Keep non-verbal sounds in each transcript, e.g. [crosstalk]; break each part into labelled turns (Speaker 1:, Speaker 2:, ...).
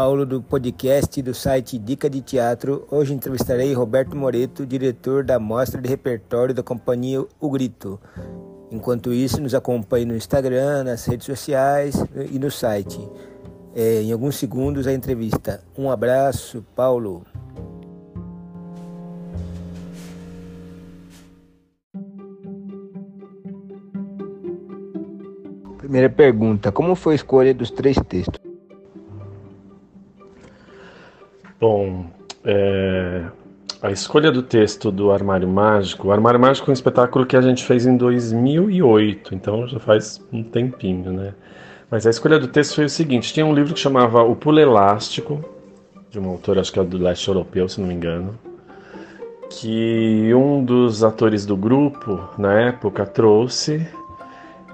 Speaker 1: Paulo do podcast do site Dica de Teatro. Hoje entrevistarei Roberto Moreto, diretor da Mostra de Repertório da companhia O Grito. Enquanto isso, nos acompanhe no Instagram, nas redes sociais e no site. É, em alguns segundos a entrevista. Um abraço, Paulo. Primeira pergunta: Como foi a escolha dos três textos?
Speaker 2: Bom, é, a escolha do texto do Armário Mágico. O Armário Mágico é um espetáculo que a gente fez em 2008, então já faz um tempinho, né? Mas a escolha do texto foi o seguinte: tinha um livro que chamava O Pulo Elástico, de uma autora, acho que é do leste europeu, se não me engano, que um dos atores do grupo, na época, trouxe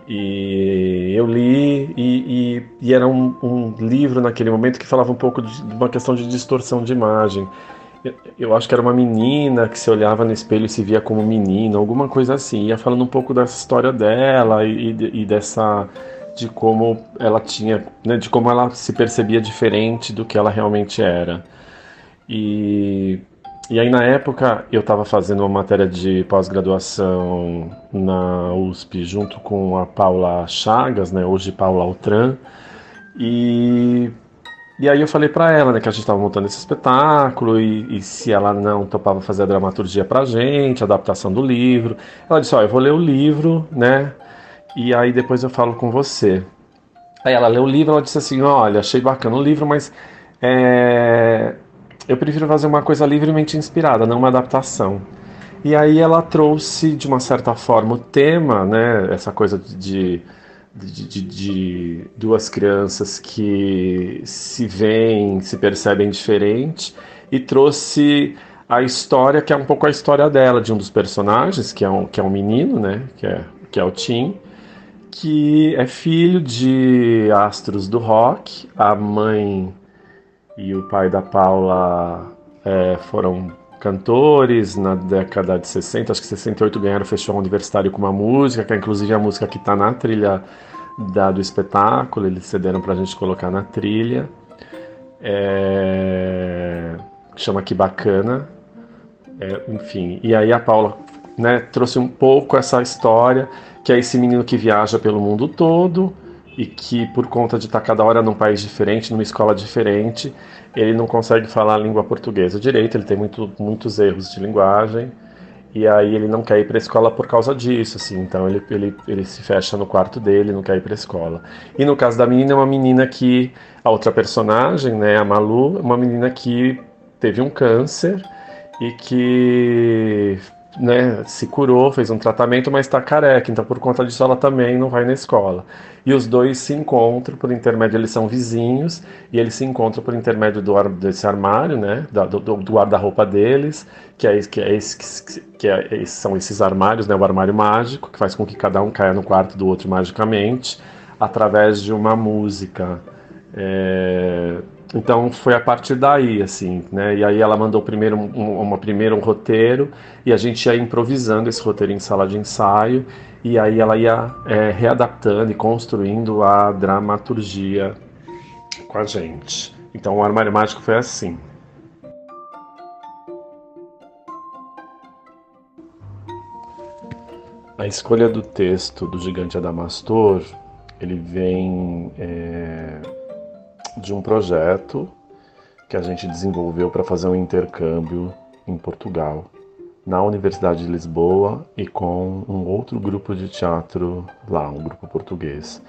Speaker 2: e eu li, e, e, e era um, um, livro naquele momento que falava um pouco de, de uma questão de distorção de imagem. Eu, acho que era uma menina que se olhava no espelho e se via como menina, alguma coisa assim. Ia falando um pouco dessa história dela e, e dessa. de como ela tinha. Né, de como ela se percebia diferente do que ela realmente era. E e aí, na época, eu estava fazendo uma matéria de pós-graduação na USP, junto com a Paula Chagas, né, hoje Paula Altran, e, e aí eu falei para ela né, que a gente estava montando esse espetáculo e, e, se ela não topava fazer a dramaturgia para gente, a adaptação do livro. Ela disse: Ó, eu vou ler o livro, né, e aí depois eu falo com você. Aí ela leu o livro ela disse assim: Olha, achei bacana o livro, mas. É, eu prefiro fazer uma coisa livremente inspirada, não uma adaptação. E aí ela trouxe, de uma certa forma, o tema, né, essa coisa de, de, de, de duas crianças que se veem, se percebem diferente, e trouxe a história, que é um pouco a história dela, de um dos personagens, que é um, que é um menino, né, que é, que é o Tim, que é filho de astros do rock, a mãe e o pai da Paula é, foram cantores na década de 60, acho que 68 ganharam o Festival Universitário com uma música, que é inclusive a música que está na trilha da, do espetáculo, eles cederam para a gente colocar na trilha. É, chama Que Bacana. É, enfim, e aí a Paula né, trouxe um pouco essa história, que é esse menino que viaja pelo mundo todo, e que por conta de estar cada hora num país diferente, numa escola diferente, ele não consegue falar a língua portuguesa direito, ele tem muito, muitos erros de linguagem, e aí ele não quer ir para a escola por causa disso, assim, então ele, ele, ele se fecha no quarto dele, não quer ir para a escola. E no caso da menina, é uma menina que, a outra personagem, né, a Malu, é uma menina que teve um câncer e que né, se curou, fez um tratamento, mas está careca, então por conta disso ela também não vai na escola. E os dois se encontram por intermédio, eles são vizinhos, e eles se encontram por intermédio do desse armário, né, do, do, do guarda-roupa deles, que, é, que, é esse, que é, são esses armários, né, o armário mágico, que faz com que cada um caia no quarto do outro magicamente, através de uma música. É, então foi a partir daí, assim, né? E aí ela mandou primeiro um, uma primeiro um roteiro e a gente ia improvisando esse roteiro em sala de ensaio e aí ela ia é, readaptando e construindo a dramaturgia com a gente. Então o Armário Mágico foi assim. A escolha do texto do Gigante Adamastor, ele vem é de um projeto que a gente desenvolveu para fazer um intercâmbio em Portugal, na Universidade de Lisboa e com um outro grupo de teatro lá, um grupo português.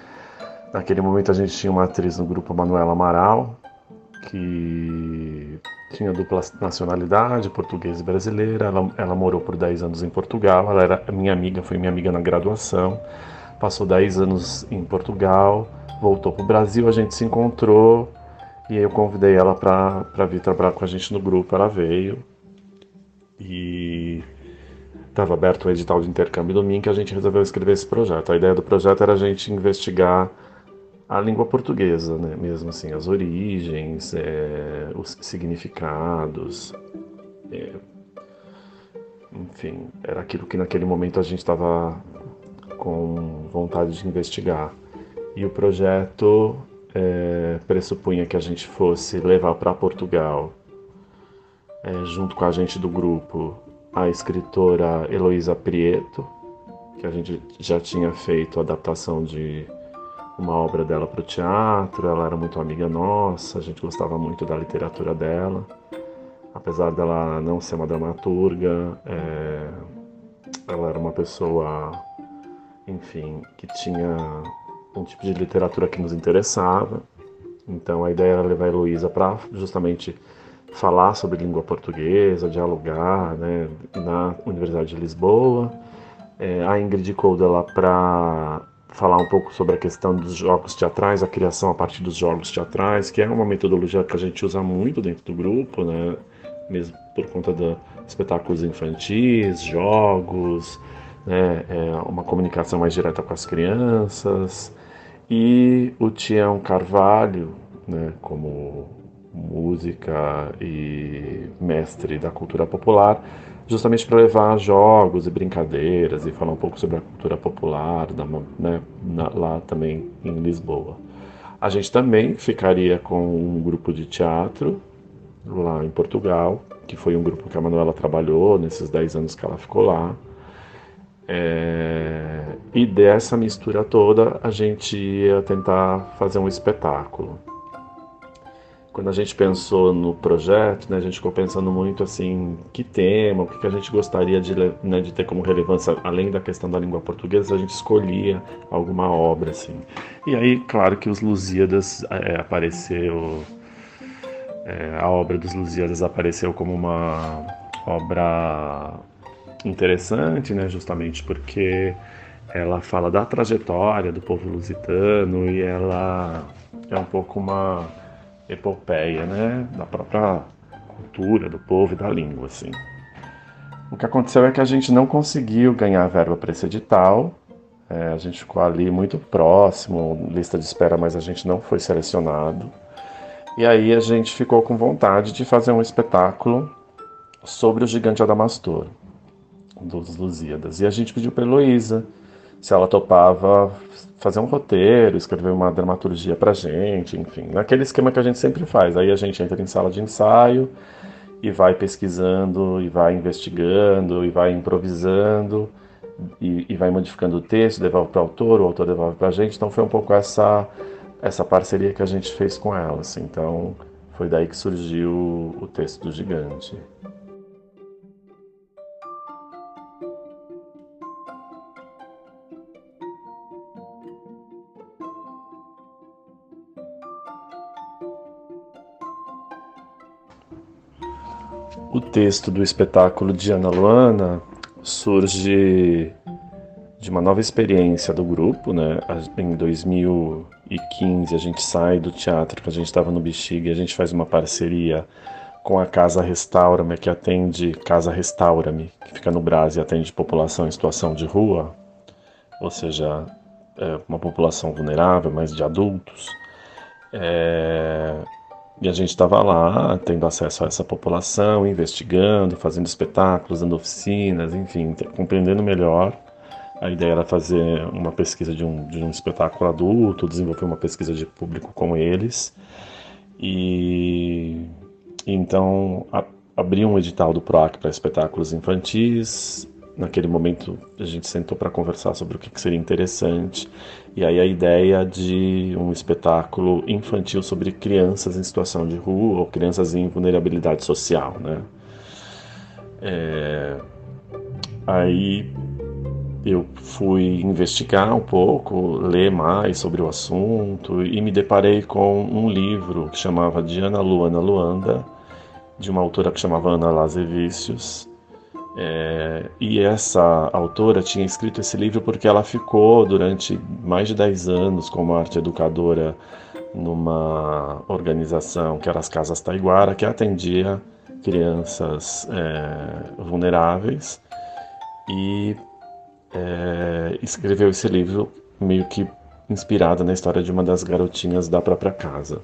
Speaker 2: Naquele momento a gente tinha uma atriz no grupo Manuela Amaral, que tinha dupla nacionalidade, portuguesa e brasileira. Ela, ela morou por 10 anos em Portugal, ela era minha amiga, foi minha amiga na graduação. Passou 10 anos em Portugal, voltou para o Brasil, a gente se encontrou e eu convidei ela para vir trabalhar com a gente no grupo. Ela veio e estava aberto o edital de intercâmbio domingo que a gente resolveu escrever esse projeto. A ideia do projeto era a gente investigar a língua portuguesa, né? mesmo assim, as origens, é, os significados. É, enfim, era aquilo que naquele momento a gente estava com vontade de investigar. E o projeto é, pressupunha que a gente fosse levar para Portugal, é, junto com a gente do grupo, a escritora Heloísa Prieto, que a gente já tinha feito a adaptação de uma obra dela para o teatro. Ela era muito amiga nossa, a gente gostava muito da literatura dela. Apesar dela não ser uma dramaturga, é, ela era uma pessoa, enfim, que tinha um tipo de literatura que nos interessava. Então a ideia era levar a Heloísa para justamente falar sobre língua portuguesa, dialogar né, na Universidade de Lisboa. É, a Ingrid Koldela para falar um pouco sobre a questão dos jogos teatrais, a criação a partir dos jogos teatrais, que é uma metodologia que a gente usa muito dentro do grupo, né? mesmo por conta de espetáculos infantis, jogos, né? É uma comunicação mais direta com as crianças. E o Tião Carvalho, né, como música e mestre da cultura popular, justamente para levar jogos e brincadeiras e falar um pouco sobre a cultura popular da, né, na, lá também em Lisboa. A gente também ficaria com um grupo de teatro lá em Portugal, que foi um grupo que a Manuela trabalhou nesses 10 anos que ela ficou lá. É, e dessa mistura toda a gente ia tentar fazer um espetáculo. Quando a gente pensou no projeto, né, a gente ficou pensando muito assim, que tema, o que a gente gostaria de, né, de ter como relevância, além da questão da língua portuguesa, a gente escolhia alguma obra assim. E aí, claro que os Lusíadas é, apareceu, é, a obra dos Lusíadas apareceu como uma obra interessante, né, justamente porque ela fala da trajetória do povo lusitano e ela é um pouco uma epopeia, né, da própria cultura do povo e da língua, assim. O que aconteceu é que a gente não conseguiu ganhar verba para esse edital. É, a gente ficou ali muito próximo, lista de espera, mas a gente não foi selecionado. E aí a gente ficou com vontade de fazer um espetáculo sobre o gigante Adamastor, dos Lusíadas. E a gente pediu para Heloísa se ela topava fazer um roteiro, escrever uma dramaturgia pra gente, enfim, naquele esquema que a gente sempre faz. Aí a gente entra em sala de ensaio e vai pesquisando, e vai investigando, e vai improvisando, e, e vai modificando o texto, devolve para o autor, o autor devolve para a gente. Então foi um pouco essa, essa parceria que a gente fez com ela. Assim. Então foi daí que surgiu o texto do gigante. O texto do espetáculo de Ana Luana surge de uma nova experiência do grupo, né? Em 2015 a gente sai do teatro que a gente estava no Bexiga e a gente faz uma parceria com a Casa Restaura-me, que atende Casa Restaura-me, que fica no Brasil e atende população em situação de rua, ou seja, é uma população vulnerável, mas de adultos. É, e a gente estava lá, tendo acesso a essa população, investigando, fazendo espetáculos, dando oficinas, enfim, compreendendo melhor. A ideia era fazer uma pesquisa de um, de um espetáculo adulto, desenvolver uma pesquisa de público com eles. E então a, abri um edital do PROAC para espetáculos infantis, naquele momento a gente sentou para conversar sobre o que, que seria interessante. E aí a ideia de um espetáculo infantil sobre crianças em situação de rua ou crianças em vulnerabilidade social, né? É... Aí eu fui investigar um pouco, ler mais sobre o assunto e me deparei com um livro que chamava Diana Luana Luanda, de uma autora que chamava Ana Lazevicius, é, e essa autora tinha escrito esse livro porque ela ficou durante mais de 10 anos como arte educadora numa organização que era as Casas Taiguara, que atendia crianças é, vulneráveis e é, escreveu esse livro meio que inspirada na história de uma das garotinhas da própria casa.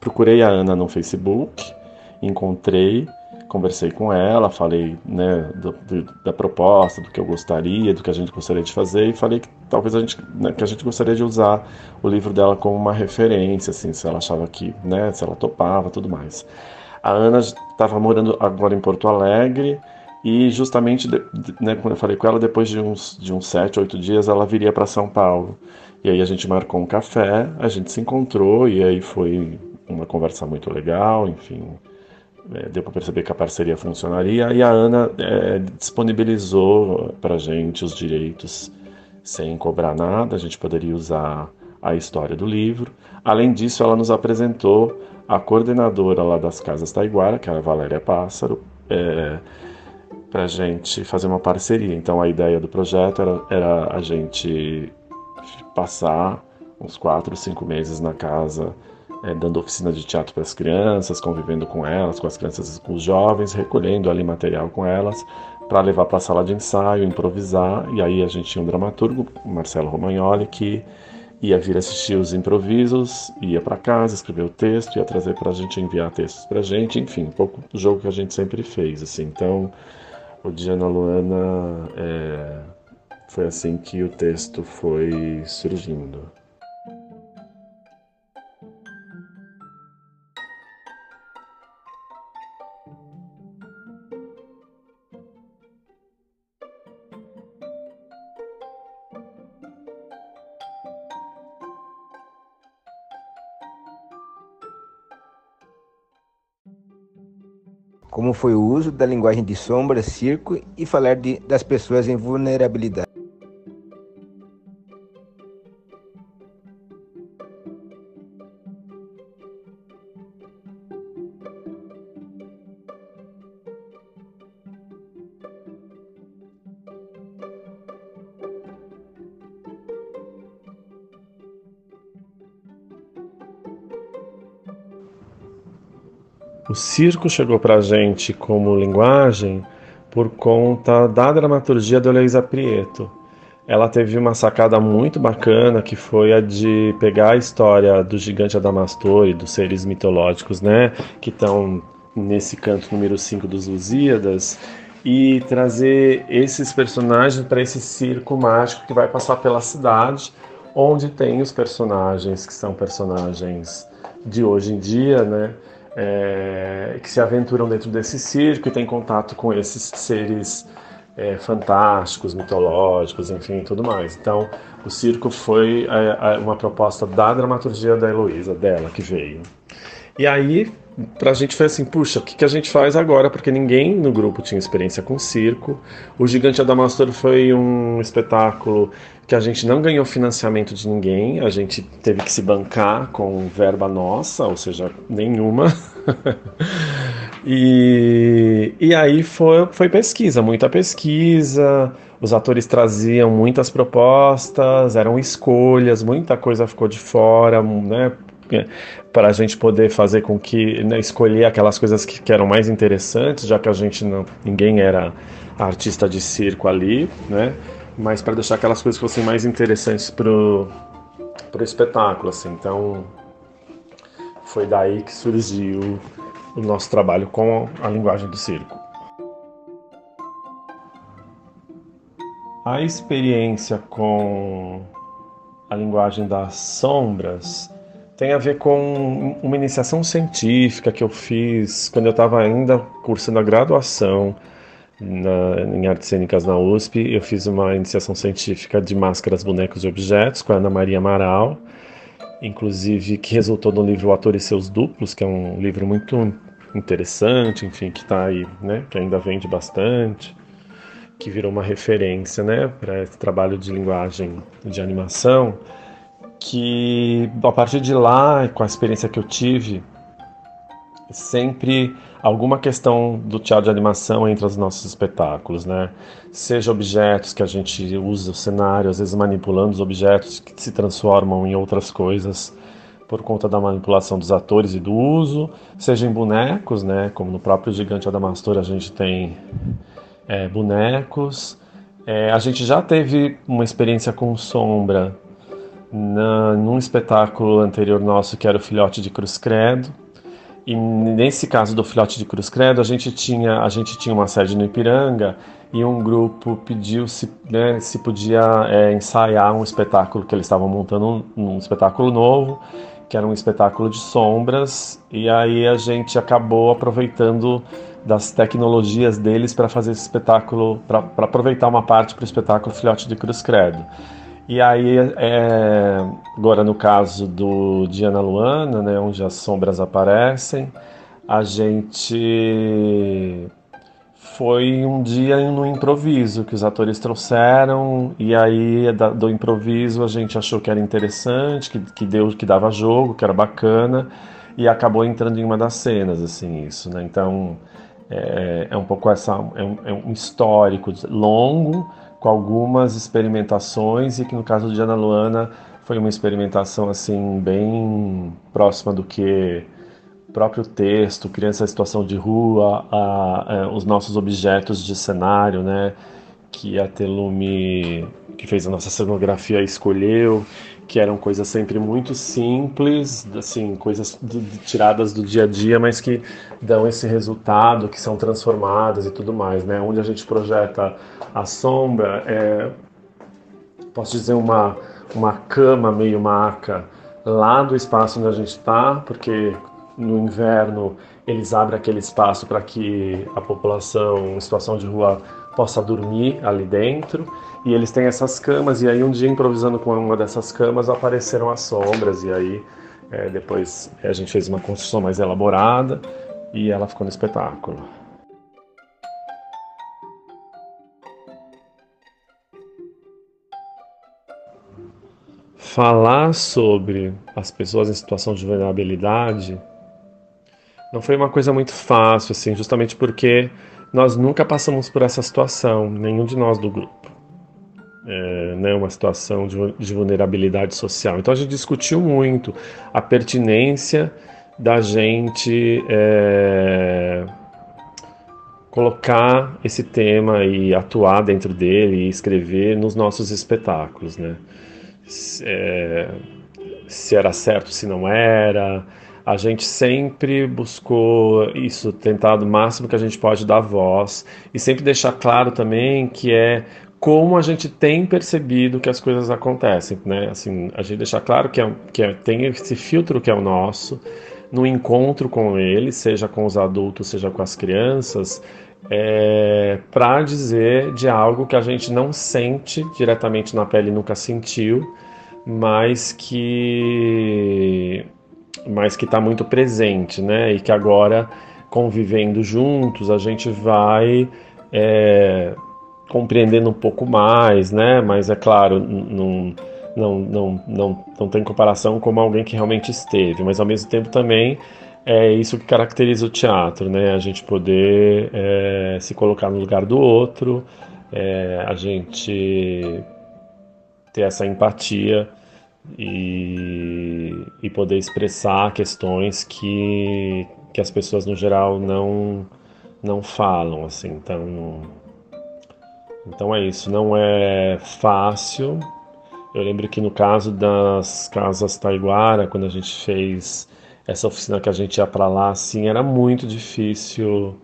Speaker 2: Procurei a Ana no Facebook, encontrei conversei com ela, falei né, do, do, da proposta, do que eu gostaria, do que a gente gostaria de fazer e falei que talvez a gente, né, que a gente gostaria de usar o livro dela como uma referência, assim, se ela achava que, né, se ela topava, tudo mais. A Ana estava morando agora em Porto Alegre e justamente, né, quando eu falei com ela, depois de uns, de uns sete, oito dias, ela viria para São Paulo. E aí a gente marcou um café, a gente se encontrou e aí foi uma conversa muito legal, enfim, deu para perceber que a parceria funcionaria e a Ana é, disponibilizou para a gente os direitos sem cobrar nada, a gente poderia usar a história do livro. Além disso, ela nos apresentou a coordenadora lá das Casas Taiguara, que é a Valéria Pássaro, é, para a gente fazer uma parceria. Então, a ideia do projeto era, era a gente passar uns quatro, cinco meses na casa é, dando oficina de teatro para as crianças, convivendo com elas, com as crianças com os jovens, recolhendo ali material com elas, para levar para a sala de ensaio, improvisar. E aí a gente tinha um dramaturgo, Marcelo Romagnoli, que ia vir assistir os improvisos, ia para casa, escrever o texto, ia trazer para a gente, enviar textos para a gente, enfim, um pouco do jogo que a gente sempre fez. Assim. Então, o Diana Luana é, foi assim que o texto foi surgindo.
Speaker 1: Como foi o uso da linguagem de sombra, circo e falar de, das pessoas em vulnerabilidade.
Speaker 2: O circo chegou para a gente como linguagem por conta da dramaturgia da Heloísa Prieto. Ela teve uma sacada muito bacana que foi a de pegar a história do gigante Adamastor e dos seres mitológicos, né, que estão nesse canto número 5 dos Lusíadas, e trazer esses personagens para esse circo mágico que vai passar pela cidade, onde tem os personagens que são personagens de hoje em dia, né? É, que se aventuram dentro desse circo e têm contato com esses seres é, fantásticos, mitológicos, enfim, tudo mais. Então, o circo foi é, uma proposta da dramaturgia da Heloísa, dela que veio. E aí, pra gente foi assim, puxa, o que, que a gente faz agora? Porque ninguém no grupo tinha experiência com circo. O Gigante Adamastor foi um espetáculo que a gente não ganhou financiamento de ninguém, a gente teve que se bancar com verba nossa, ou seja, nenhuma. [laughs] e, e aí foi, foi pesquisa, muita pesquisa, os atores traziam muitas propostas, eram escolhas, muita coisa ficou de fora, né? Para a gente poder fazer com que né, escolher aquelas coisas que, que eram mais interessantes, já que a gente não, ninguém era artista de circo ali, né? mas para deixar aquelas coisas que fossem mais interessantes pro, pro espetáculo, assim. Então, foi daí que surgiu o nosso trabalho com a linguagem do circo. A experiência com a linguagem das sombras tem a ver com uma iniciação científica que eu fiz quando eu estava ainda cursando a graduação na, em artes cênicas na USP, eu fiz uma iniciação científica de máscaras, bonecos e objetos com a Ana Maria Amaral, inclusive que resultou no livro O Ator e Seus Duplos, que é um livro muito interessante, enfim, que está aí, né, que ainda vende bastante, que virou uma referência, né, para esse trabalho de linguagem de animação, que a partir de lá, com a experiência que eu tive, sempre alguma questão do teatro de animação entre os nossos espetáculos, né? Seja objetos que a gente usa o cenário, às vezes manipulando os objetos que se transformam em outras coisas por conta da manipulação dos atores e do uso, seja em bonecos, né? Como no próprio Gigante Adamastor a gente tem é, bonecos. É, a gente já teve uma experiência com sombra na, num espetáculo anterior nosso que era o Filhote de Cruz Credo, e nesse caso do filhote de Cruz Credo, a gente tinha, a gente tinha uma sede no Ipiranga e um grupo pediu se, né, se podia é, ensaiar um espetáculo que eles estavam montando, um, um, espetáculo novo, que era um espetáculo de sombras, e aí a gente acabou aproveitando das tecnologias deles para fazer esse espetáculo, para aproveitar uma parte para o espetáculo Filhote de Cruz Credo. E aí, é, agora no caso do Diana Luana, né, onde as sombras aparecem, a gente foi um dia no improviso que os atores trouxeram e aí do improviso a gente achou que era interessante, que, que deu, que dava jogo, que era bacana e acabou entrando em uma das cenas, assim, isso, né? Então é, é um pouco essa, é um, é um histórico longo com algumas experimentações e que no caso de Ana Luana foi uma experimentação assim bem próxima do que próprio texto, criança em situação de rua, a, a, é, os nossos objetos de cenário, né, que a Telume, que fez a nossa cenografia, escolheu, que eram coisas sempre muito simples, assim, coisas de, tiradas do dia a dia, mas que dão esse resultado, que são transformadas e tudo mais, né? Onde a gente projeta a sombra, é, posso dizer uma uma cama meio maca lá do espaço onde a gente está, porque no inverno eles abrem aquele espaço para que a população em situação de rua possa dormir ali dentro. E eles têm essas camas, e aí um dia improvisando com uma dessas camas apareceram as sombras, e aí é, depois a gente fez uma construção mais elaborada e ela ficou no espetáculo. Falar sobre as pessoas em situação de vulnerabilidade não foi uma coisa muito fácil, assim, justamente porque nós nunca passamos por essa situação, nenhum de nós do grupo. É, né, uma situação de, de vulnerabilidade social. Então a gente discutiu muito a pertinência da gente é, colocar esse tema e atuar dentro dele e escrever nos nossos espetáculos, né? É, se era certo, se não era, a gente sempre buscou isso, tentado o máximo que a gente pode dar voz e sempre deixar claro também que é como a gente tem percebido que as coisas acontecem, né? Assim, a gente deixar claro que, é, que é, tem esse filtro que é o nosso, no encontro com ele, seja com os adultos, seja com as crianças, é, para dizer de algo que a gente não sente diretamente na pele, nunca sentiu, mas que mas que está muito presente, né? E que agora, convivendo juntos, a gente vai é, compreendendo um pouco mais, né? Mas é claro, não, não, não, não, não tem comparação como alguém que realmente esteve, mas ao mesmo tempo também é isso que caracteriza o teatro, né? A gente poder é, se colocar no lugar do outro, é, a gente ter essa empatia e, e poder expressar questões que, que as pessoas no geral não não falam assim. Então então é isso. Não é fácil. Eu lembro que no caso das casas Taiguara quando a gente fez essa oficina que a gente ia para lá assim era muito difícil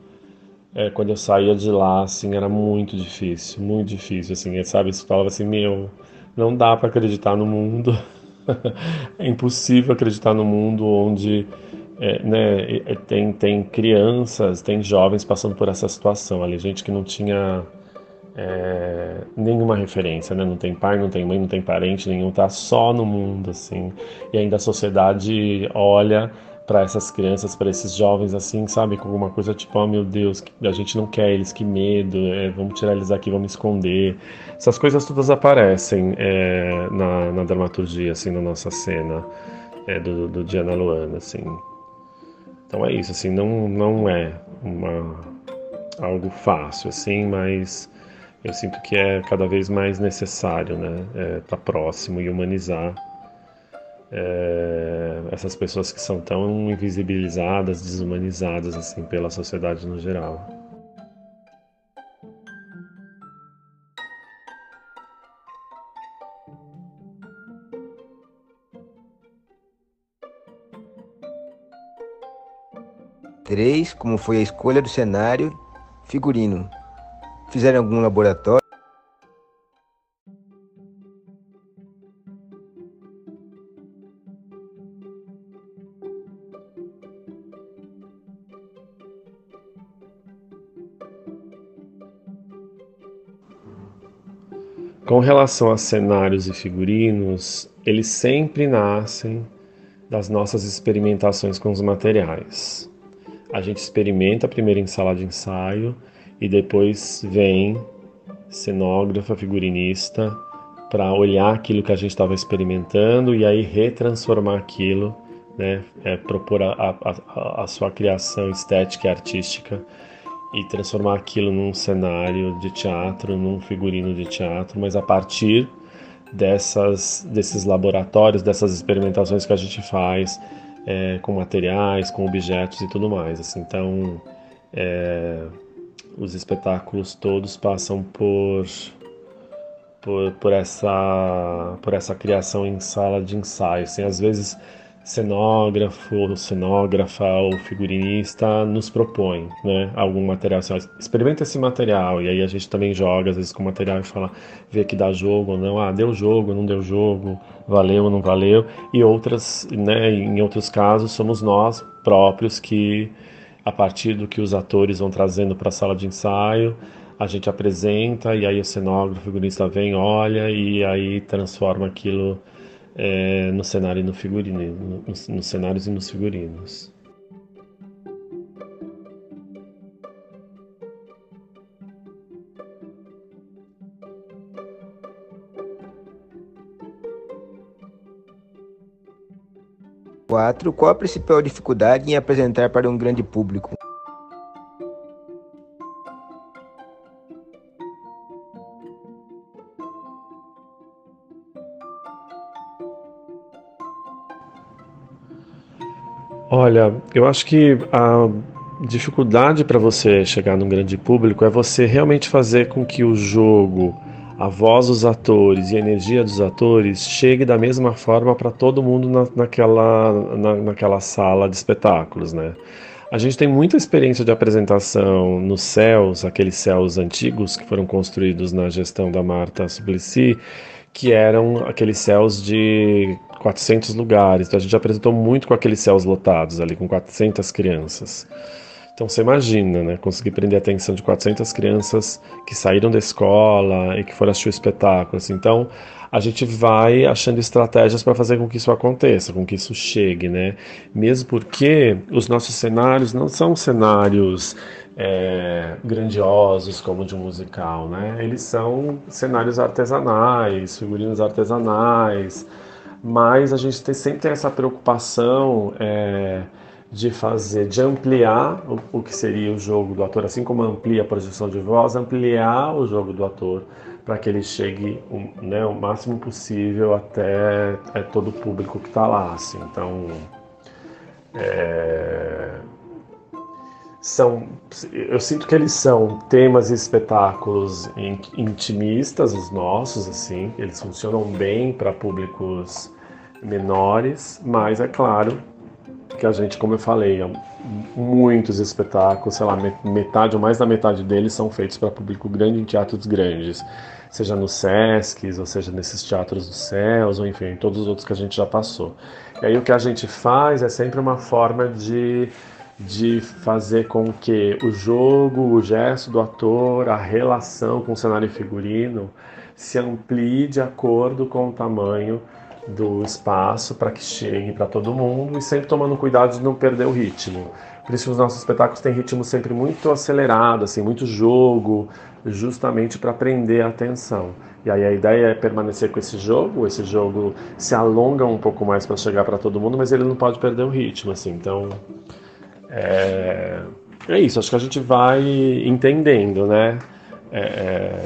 Speaker 2: é, quando eu saía de lá assim era muito difícil muito difícil assim. Sabe você falava assim meu não dá para acreditar no mundo. [laughs] [laughs] é impossível acreditar no mundo onde é, né, tem, tem crianças, tem jovens passando por essa situação ali, gente que não tinha é, nenhuma referência, né? não tem pai, não tem mãe, não tem parente nenhum, tá só no mundo assim, e ainda a sociedade olha para essas crianças, para esses jovens assim, sabe, com alguma coisa tipo, oh meu Deus, a gente não quer eles, que medo, é, vamos tirar eles aqui, vamos esconder. Essas coisas todas aparecem é, na, na, dramaturgia, assim, na nossa cena é, do, do Diana Luana, assim. Então é isso, assim, não, não é uma, algo fácil, assim, mas eu sinto que é cada vez mais necessário, né, estar é, tá próximo e humanizar é, essas pessoas que são tão invisibilizadas, desumanizadas assim pela sociedade no geral.
Speaker 1: 3. Como foi a escolha do cenário, figurino. Fizeram algum laboratório?
Speaker 2: Com relação a cenários e figurinos, eles sempre nascem das nossas experimentações com os materiais. A gente experimenta primeiro em sala de ensaio e depois vem cenógrafa, figurinista para olhar aquilo que a gente estava experimentando e aí retransformar aquilo, né, é, propor a, a, a sua criação estética e artística e transformar aquilo num cenário de teatro, num figurino de teatro, mas a partir dessas, desses laboratórios, dessas experimentações que a gente faz é, com materiais, com objetos e tudo mais. Assim, então, é, os espetáculos todos passam por, por, por, essa, por essa criação em sala de ensaio. Assim, às vezes cenógrafo, cenógrafa ou figurinista nos propõe, né, algum material, assim, experimenta esse material. E aí a gente também joga às vezes com o material e fala, vê que dá jogo ou não, ah, deu jogo, não deu jogo, valeu ou não valeu, e outras, né, em outros casos somos nós próprios que a partir do que os atores vão trazendo para a sala de ensaio, a gente apresenta e aí o cenógrafo, o figurinista vem, olha e aí transforma aquilo é, no cenário e no figurino, no, nos, nos cenários e nos figurinos.
Speaker 1: Qual a principal dificuldade em apresentar para um grande público?
Speaker 2: Olha, eu acho que a dificuldade para você chegar num grande público é você realmente fazer com que o jogo, a voz dos atores e a energia dos atores chegue da mesma forma para todo mundo na, naquela, na, naquela sala de espetáculos, né? A gente tem muita experiência de apresentação nos céus, aqueles céus antigos que foram construídos na gestão da Marta Suplicy, que eram aqueles céus de 400 lugares. Então a gente apresentou muito com aqueles céus lotados ali, com 400 crianças. Então você imagina, né? Conseguir prender a atenção de 400 crianças que saíram da escola e que foram assistir o espetáculo. Assim. Então a gente vai achando estratégias para fazer com que isso aconteça, com que isso chegue, né? Mesmo porque os nossos cenários não são cenários é, grandiosos como de um musical, né? Eles são cenários artesanais, figurinos artesanais, mas a gente tem, sempre tem essa preocupação é, de fazer, de ampliar o, o, que seria o jogo do ator, assim como amplia a projeção de voz, ampliar o jogo do ator para que ele chegue né, o máximo possível até é, todo o público que está lá. Assim. Então, é, são, eu sinto que eles são temas e espetáculos intimistas, os nossos, assim, eles funcionam bem para públicos menores, mas é claro que a gente, como eu falei, é muitos espetáculos, sei lá, metade ou mais da metade deles são feitos para público grande em teatros grandes, seja no Sesc, ou seja nesses teatros dos céus, ou enfim, todos os outros que a gente já passou. E aí o que a gente faz é sempre uma forma de, de fazer com que o jogo, o gesto do ator, a relação com o cenário figurino se amplie de acordo com o tamanho do espaço para que chegue para todo mundo e sempre tomando cuidado de não perder o ritmo. Por isso os nossos espetáculos têm ritmo sempre muito acelerado, assim, muito jogo, justamente para prender a atenção. E aí a ideia é permanecer com esse jogo, esse jogo se alonga um pouco mais para chegar para todo mundo, mas ele não pode perder o ritmo, assim. Então, é, é isso, acho que a gente vai entendendo, né? É, é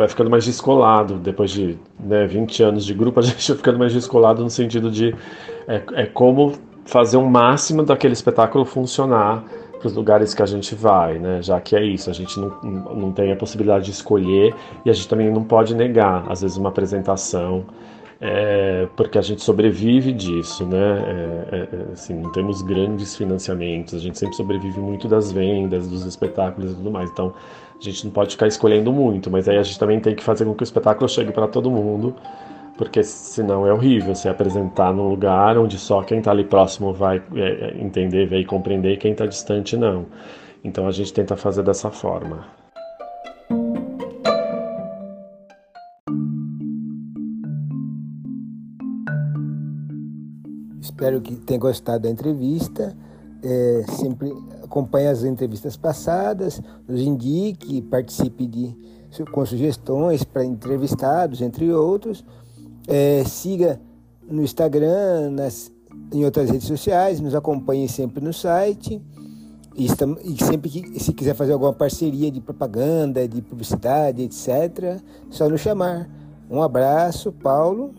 Speaker 2: vai ficando mais descolado. Depois de né, 20 anos de grupo, a [laughs] gente vai ficando mais descolado no sentido de é, é como fazer o um máximo daquele espetáculo funcionar para os lugares que a gente vai, né? Já que é isso, a gente não, não tem a possibilidade de escolher e a gente também não pode negar, às vezes, uma apresentação é, porque a gente sobrevive disso, né? É, é, é, assim, não temos grandes financiamentos, a gente sempre sobrevive muito das vendas, dos espetáculos e tudo mais. Então, a gente não pode ficar escolhendo muito, mas aí a gente também tem que fazer com que o espetáculo chegue para todo mundo, porque senão é horrível você apresentar num lugar onde só quem está ali próximo vai é, é, entender, vai compreender, e quem está distante não. Então a gente tenta fazer dessa forma.
Speaker 1: Espero que tenha gostado da entrevista. É, sempre acompanhe as entrevistas passadas, nos indique, participe de, com sugestões para entrevistados, entre outros. É, siga no Instagram, nas, em outras redes sociais, nos acompanhe sempre no site. E, estamos, e sempre que se quiser fazer alguma parceria de propaganda, de publicidade, etc., só nos chamar. Um abraço, Paulo.